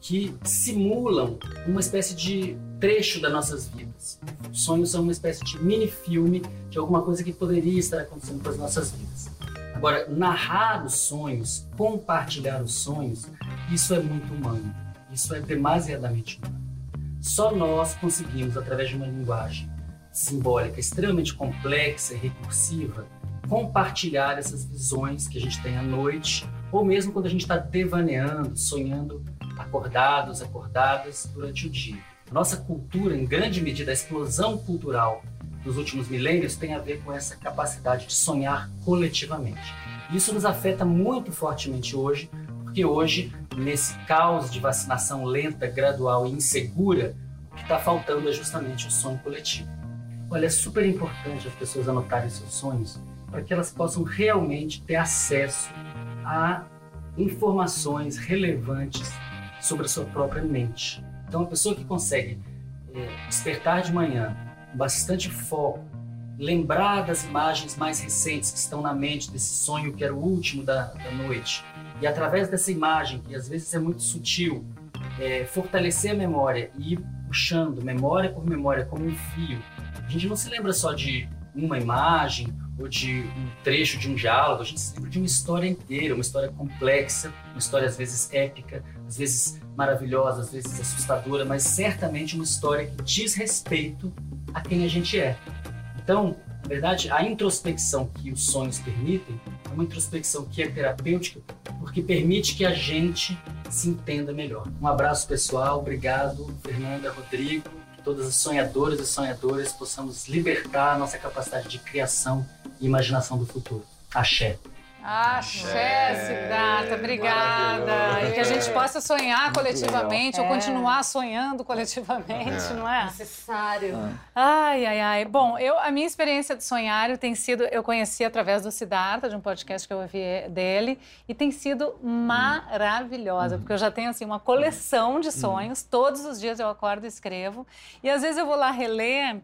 que simulam uma espécie de trecho das nossas vidas. Os sonhos são uma espécie de mini-filme de alguma coisa que poderia estar acontecendo com as nossas vidas. Agora, narrar os sonhos, compartilhar os sonhos, isso é muito humano. Isso é demasiadamente humano. Só nós conseguimos, através de uma linguagem simbólica extremamente complexa e recursiva, compartilhar essas visões que a gente tem à noite, ou mesmo quando a gente está devaneando, sonhando acordados, acordadas durante o dia. A nossa cultura, em grande medida, a explosão cultural dos últimos milênios tem a ver com essa capacidade de sonhar coletivamente. Isso nos afeta muito fortemente hoje, porque hoje, nesse caos de vacinação lenta, gradual e insegura, o que está faltando é justamente o sonho coletivo. Olha, é super importante as pessoas anotarem seus sonhos para que elas possam realmente ter acesso a informações relevantes sobre a sua própria mente. Então, a pessoa que consegue é, despertar de manhã bastante foco, lembrar das imagens mais recentes que estão na mente desse sonho que era o último da, da noite, e através dessa imagem, que às vezes é muito sutil, é, fortalecer a memória e ir puxando memória por memória como um fio. A gente não se lembra só de uma imagem ou de um trecho de um diálogo, a gente se lembra de uma história inteira, uma história complexa, uma história às vezes épica, às vezes maravilhosa, às vezes assustadora, mas certamente uma história que diz respeito a quem a gente é. Então, na verdade, a introspecção que os sonhos permitem é uma introspecção que é terapêutica porque permite que a gente se entenda melhor. Um abraço pessoal, obrigado, Fernanda, Rodrigo, que todas as sonhadoras e sonhadores possamos libertar a nossa capacidade de criação e imaginação do futuro. Axé. Axé, Siddhartha, obrigada. E que a gente possa sonhar coletivamente ou É. continuar sonhando coletivamente, É. não é? Necessário. Ai, ai, ai. Bom, eu, a minha experiência de sonhário tem sido, eu conheci através do Siddhartha, de um podcast que eu ouvi dele, e tem sido maravilhosa, porque eu já tenho assim uma coleção de sonhos, todos os dias eu acordo e escrevo, e às vezes eu vou lá reler,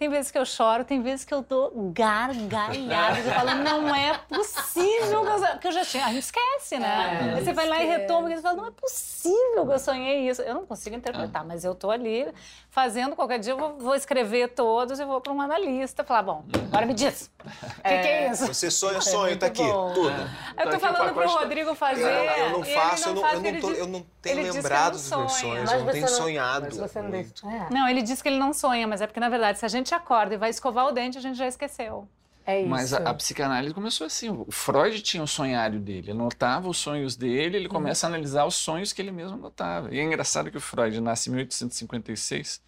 tem vezes que eu choro, tem vezes que eu dou gargalhadas, eu falo, não é possível que eu, que eu já tinha, a gente esquece, né? É, Aí você vai lá e retoma, e você fala, não é possível que eu sonhei isso. Eu não consigo interpretar, mas eu tô ali fazendo, qualquer dia eu vou, vou escrever todos e vou para um analista falar, bom, agora me diz, o que, que é isso? Você sonha, É sonho, tá aqui, bom. tudo. Eu Tá tô o falando pro pacote. Rodrigo fazer. Eu, eu não ele faço, eu não, faz, eu não, tô- diz- eu não tenho lembrado não dos meus sonhos, eu não tenho não- sonhado. Mas você não muito. deixa. É. Não, ele diz que ele não sonha, mas é porque, na verdade, se a gente acorda e vai escovar o dente, a gente já esqueceu. É isso. Mas a, a psicanálise começou assim. O Freud tinha o sonhário dele, ele anotava os sonhos dele, ele começa a analisar os sonhos que ele mesmo anotava. E é engraçado que o Freud nasce em 1856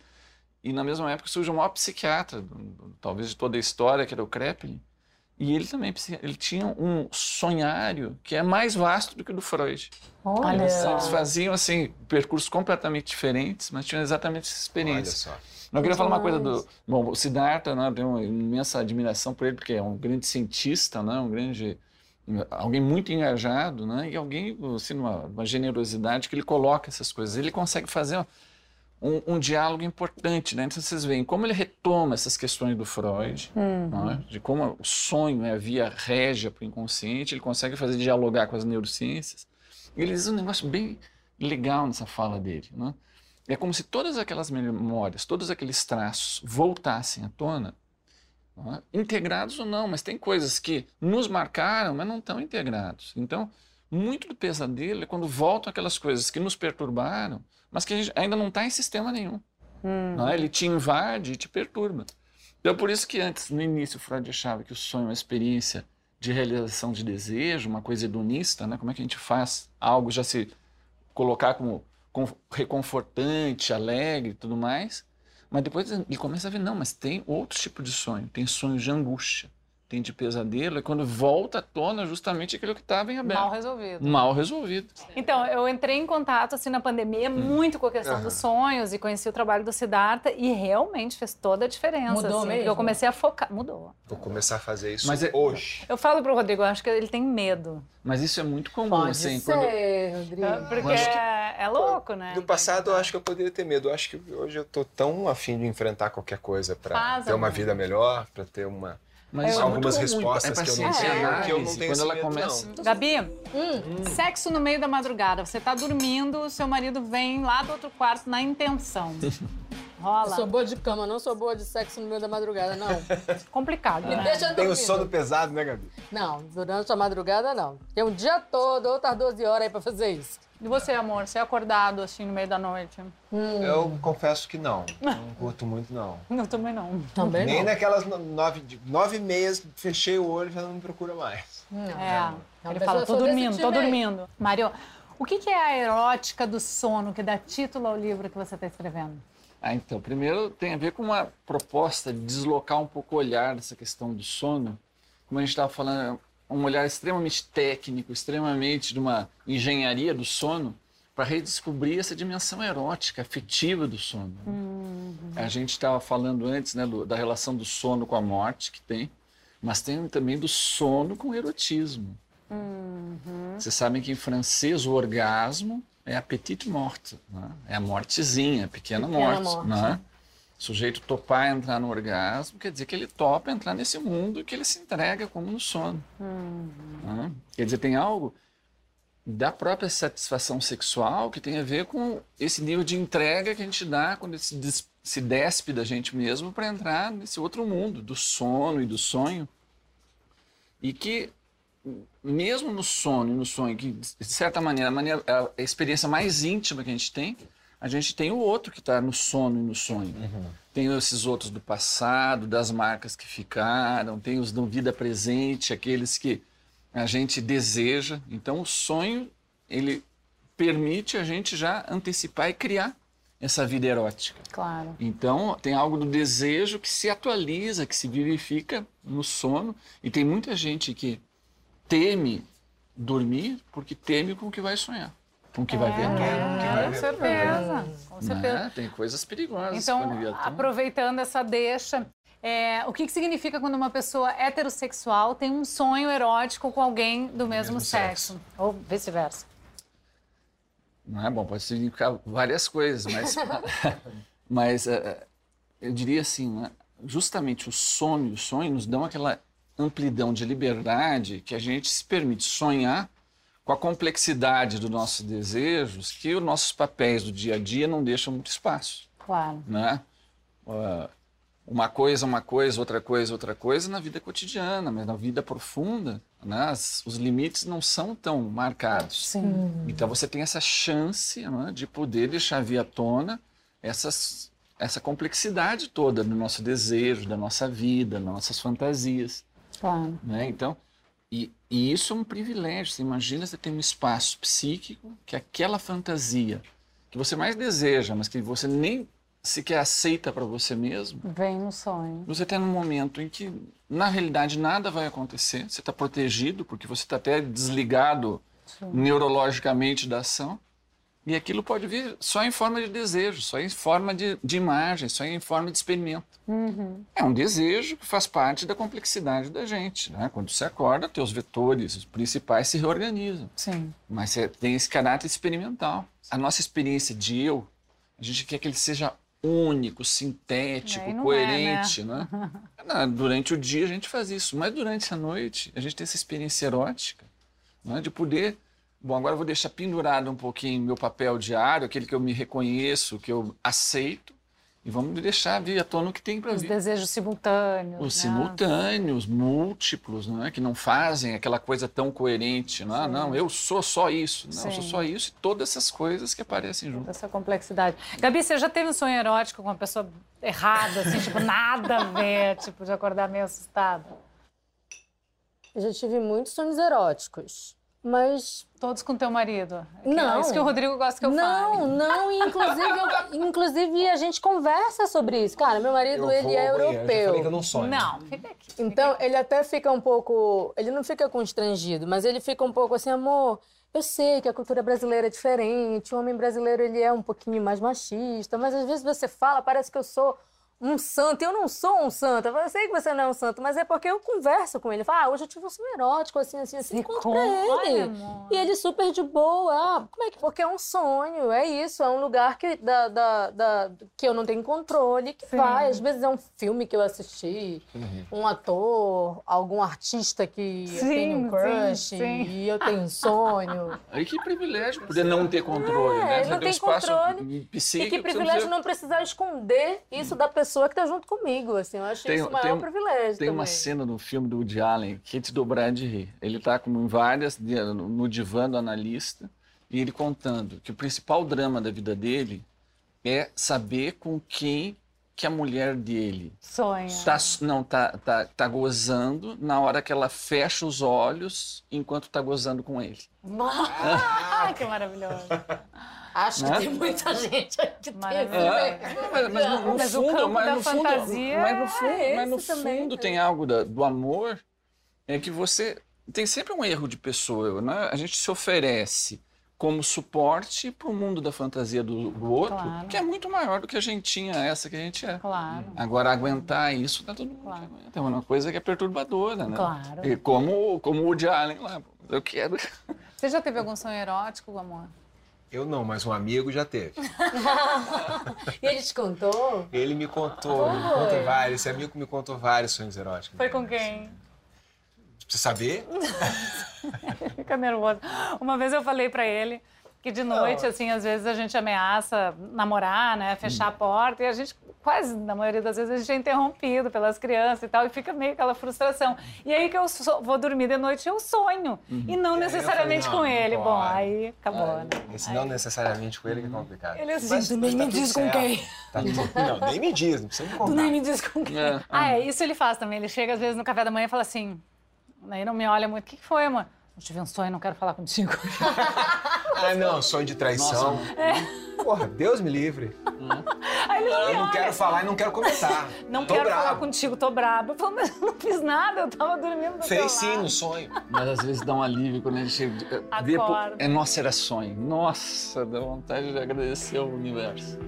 e na mesma época surge o maior psiquiatra, talvez de toda a história, que era o Kreplin. E ele também ele tinha um sonhário que é mais vasto do que o do Freud. Olha. Eles, eles faziam assim percursos completamente diferentes, mas tinham exatamente essa Olha experiência. Só. Eu queria falar uma coisa do. Bom, o Siddhartha, né, eu tenho uma imensa admiração por ele, porque é um grande cientista, né, um grande. Alguém muito engajado, né, e alguém, assim, uma, uma generosidade que ele coloca essas coisas. Ele consegue fazer um, um diálogo importante, né? Então vocês veem como ele retoma essas questões do Freud, né, de como o sonho é a via régia para o inconsciente, ele consegue fazer dialogar com as neurociências. E ele diz um negócio bem legal nessa fala dele, né? É como se todas aquelas memórias, todos aqueles traços voltassem à tona, é? integrados ou não, mas tem coisas que nos marcaram, mas não estão integrados. Então, muito do pesadelo é quando voltam aquelas coisas que nos perturbaram, mas que ainda não está em sistema nenhum. não é? Ele te invade e te perturba. Então, por isso que antes, no início, Freud achava que o sonho é uma experiência de realização de desejo, uma coisa hedonista, né? como é que a gente faz algo já se colocar como com- reconfortante, alegre e tudo mais. Mas depois ele começa a ver, não, mas tem outro tipo de sonho. Tem sonhos de angústia, tem de pesadelo. É quando volta à tona justamente aquilo que estava em aberto. Mal resolvido. Mal resolvido. Então, eu entrei em contato, assim, na pandemia, muito com a questão Aham. dos sonhos e conheci o trabalho do Siddhartha e realmente fez toda a diferença. Mudou assim, porque mesmo? Eu comecei a focar. Mudou. Vou começar a fazer isso Mas é- hoje. Eu falo pro Rodrigo, eu acho que ele tem medo. Mas isso é muito comum, Pode assim. ser, Quando... Rodrigo. Porque acho que- é, louco, né? No passado eu acho que eu poderia ter medo. Eu acho que hoje eu tô tão afim de enfrentar qualquer coisa para ter uma vida melhor, para ter uma Mas é algumas respostas é que eu não ciência tenho, análise, que eu não tenho Quando ela começa... não. Gabi, Hum. sexo no meio da madrugada. Você tá dormindo, seu marido vem lá do outro quarto na intenção. Eu Rola. sou boa de cama, não sou boa de sexo no meio da madrugada, não. Complicado, Me né? deixa Tem o sono pesado, né, Gabi? Não, durante a madrugada, não. Tem um dia todo, outras 12 horas aí pra fazer isso. E você, amor? Você é acordado assim no meio da noite? Eu confesso que não. Não curto muito, não. Eu também não. Também Nem não. naquelas no- nove, nove meses, fechei o olho já não me procura mais. Não. É. Não, Ele fala, tô dormindo, tô dormindo. Mário, o que que é a erótica do sono que dá título ao livro que você está escrevendo? Ah, então, primeiro tem a ver com uma proposta de deslocar um pouco o olhar dessa questão do sono. Como a gente estava falando, é um olhar extremamente técnico, extremamente de uma engenharia do sono, para redescobrir essa dimensão erótica, afetiva do sono. A gente estava falando antes né, do- da relação do sono com a morte que tem, mas tem também do sono com o erotismo. Vocês sabem que em francês o orgasmo é a petite morte, né? é a mortezinha, a pequena, Pequena morte. morte. né? O sujeito topar entrar no orgasmo quer dizer que ele topa entrar nesse mundo e que ele se entrega como no sono. né? Quer dizer, tem algo da própria satisfação sexual que tem a ver com esse nível de entrega que a gente dá quando se, des- se despe da gente mesmo para entrar nesse outro mundo do sono e do sonho. E que, mesmo no sono e no sonho, que de certa maneira, a, maneira, a experiência mais íntima que a gente tem, a gente tem o outro que está no sono e no sonho. Tem esses outros do passado, das marcas que ficaram, tem os do vida presente, aqueles que a gente deseja. Então, o sonho, ele permite a gente já antecipar e criar essa vida erótica. Claro. Então, tem algo do desejo que se atualiza, que se vivifica no sono. E tem muita gente que teme dormir porque teme com o que vai sonhar, o que vai ver. É, com certeza, com Né? certeza. Tem coisas perigosas. Então, tona. aproveitando essa deixa, é, o que, que significa quando uma pessoa heterossexual tem um sonho erótico com alguém do mesmo, mesmo sexo? Ou vice-versa? Não é bom, pode significar várias coisas, mas, mas eh, eu diria assim, né? justamente o sonho e o sonho nos dão aquela amplidão de liberdade que a gente se permite sonhar com a complexidade dos nossos desejos que os nossos papéis do dia a dia não deixam muito espaço, Claro. né? Uma coisa, uma coisa, outra coisa, outra coisa na vida cotidiana, mas na vida profunda, né? as- os limites não são tão marcados. Sim. Então você tem essa chance né, de poder deixar vir à tona essas, essa complexidade toda do nosso desejo, da nossa vida, das nossas fantasias. Claro. Né? Então, e, e isso é um privilégio. Você imagina você ter um espaço psíquico que aquela fantasia que você mais deseja, mas que você nem sequer aceita para você mesmo, Vem no sonho. você está num momento em que, na realidade, nada vai acontecer. Você está protegido, porque você está até desligado neurologicamente da ação. E aquilo pode vir só em forma de desejo, só em forma de, de imagem, só em forma de experimento. Uhum. É um desejo que faz parte da complexidade da gente. Né? Quando você acorda, teus vetores os principais se reorganizam. Sim. Mas você tem esse caráter experimental. A nossa experiência de eu, a gente quer que ele seja único, sintético, aí não coerente, é, né? Não, Durante o dia a gente faz isso, mas durante a noite a gente tem essa experiência erótica, né? de poder, bom, agora eu vou deixar pendurado um pouquinho meu papel diário, aquele que eu me reconheço, que eu aceito, e vamos deixar vir à tona o que tem para Os vir. desejos simultâneos. Os né? simultâneos, múltiplos, não é? que não fazem aquela coisa tão coerente. Não, é? não, eu sou só isso. Não, eu sou só isso e todas essas coisas que aparecem junto. Essa complexidade. Gabi, você já teve um sonho erótico com uma pessoa errada, assim, tipo, nada a ver, tipo, de acordar meio assustada? Eu já tive muitos sonhos eróticos, mas Todos com teu marido? É que- Não. É isso que o Rodrigo gosta que eu não, fale. não, e inclusive, eu- inclusive a gente conversa sobre isso. Cara, meu marido, ele é europeu. Não, fica aqui. Então, ele até fica um pouco. Ele não fica constrangido, mas ele fica um pouco assim, amor. Eu sei que a cultura brasileira é diferente, o homem brasileiro ele é um pouquinho mais machista, mas às vezes você fala, parece que eu sou um santo. Eu não sou um santo. Eu sei que você não é um santo, mas é porque eu converso com ele. Eu falo, ah, hoje eu tive um sonho erótico, assim, assim, assim. Você Conto conta? pra ele. E ele super de boa. Ah, como é que. Porque é um sonho, é isso. É um lugar que, da, da, da- que eu não tenho controle, que Sim. vai. Às vezes é um filme que eu assisti, Uhum. um ator, algum artista que eu Sim, tenho um sim, crush sim. e eu tenho um sonho. Aí que privilégio poder não ter controle, É, né? Você não tem um tem espaço controle. psíquico. e que privilégio precisa- não precisar esconder isso da pessoa que tá junto comigo. Assim, eu acho Tem- isso o maior tem- privilégio. Tem uma também. cena no filme do Woody Allen que te dobrar de rir. Ele está como em várias, no divã do analista, e ele contando que o principal drama da vida dele é saber com quem que a mulher dele Sonha. tá, não tá, tá, tá gozando na hora que ela fecha os olhos enquanto tá gozando com ele. Ah, que maravilhoso. Acho que Né? tem muita gente que esse É, mas, mas no, no Mas fundo, mas no fundo, mas no fundo, é mas no fundo tem algo da- do amor é que você tem sempre um erro de pessoa, né? A gente se oferece como suporte para o mundo da fantasia do, do outro, Claro. que é muito maior do que a gentinha essa que a gente é. Claro. Agora aguentar isso tá todo mundo Claro. que aguenta. É uma coisa que é perturbadora, né? Claro. E como como o Woody Allen lá, eu quero. Você já teve algum sonho erótico, amor? Eu não, mas um amigo já teve. E ele te contou? Ele me contou, me conta vários. Esse amigo me contou vários sonhos eróticos. Foi com quem? Pra você saber? Fica nervoso. Uma vez eu falei pra ele que de noite, assim, às vezes a gente ameaça namorar, né? Fechar a porta e a gente, quase, na maioria das vezes, a gente é interrompido pelas crianças e tal, e fica meio aquela frustração. E aí que eu so- vou dormir de noite, eu sonho. E não E aí eu necessariamente falei, com não, não ele. Bom, pode. aí acabou, né? Esse não necessariamente com ele que é complicado. Ele assim, Mas- tu mas nem tá me diz com quem. Tá tudo- Não, nem me diz, não precisa me Tu contar. nem me diz com quem. É. Ah, é, isso ele faz também. Ele chega às vezes no café da manhã e fala assim, aí não me olha muito, o que que foi, amor? Eu tive um sonho, não quero falar contigo. Ah, não, sonho de traição. Porra, Deus me livre. Aí ele não, Eu não olha. quero falar e não quero comentar. Não Tô quero bravo. falar contigo, tô braba. Eu falo, mas eu não fiz nada, eu tava dormindo do Fez sim no sonho. Mas às vezes dá um alívio quando a gente vê. É, nossa, era sonho. Nossa, dá vontade de agradecer ao universo.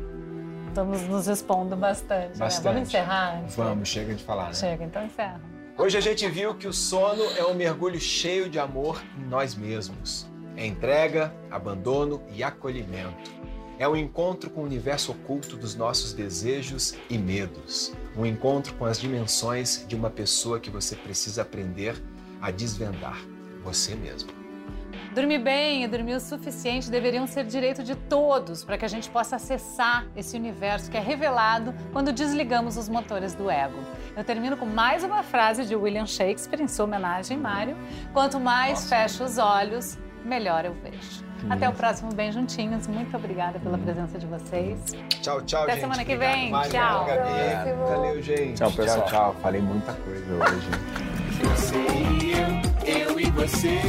Estamos nos expondo bastante. né? Bastante. Vamos encerrar? Vamos, chega de falar, né? Chega, então encerra. Hoje a gente viu que o sono é um mergulho cheio de amor em nós mesmos. É entrega, abandono e acolhimento. É um encontro com o universo oculto dos nossos desejos e medos. Um encontro com as dimensões de uma pessoa que você precisa aprender a desvendar. Você mesmo. Dormir bem e dormir o suficiente deveriam ser direito de todos para que a gente possa acessar esse universo que é revelado quando desligamos os motores do ego. Eu termino com mais uma frase de William Shakespeare em sua homenagem, Mário. Quanto mais fecho os olhos, melhor eu vejo. Até o próximo Bem Juntinhos. Muito obrigada pela presença de vocês. Tchau, tchau, Até gente. semana que Obrigado, vem. Mário, Tchau. Gabi. Valeu, gente. Tchau, pessoal. Tchau, tchau. Falei muita coisa hoje. Você e eu, eu e você.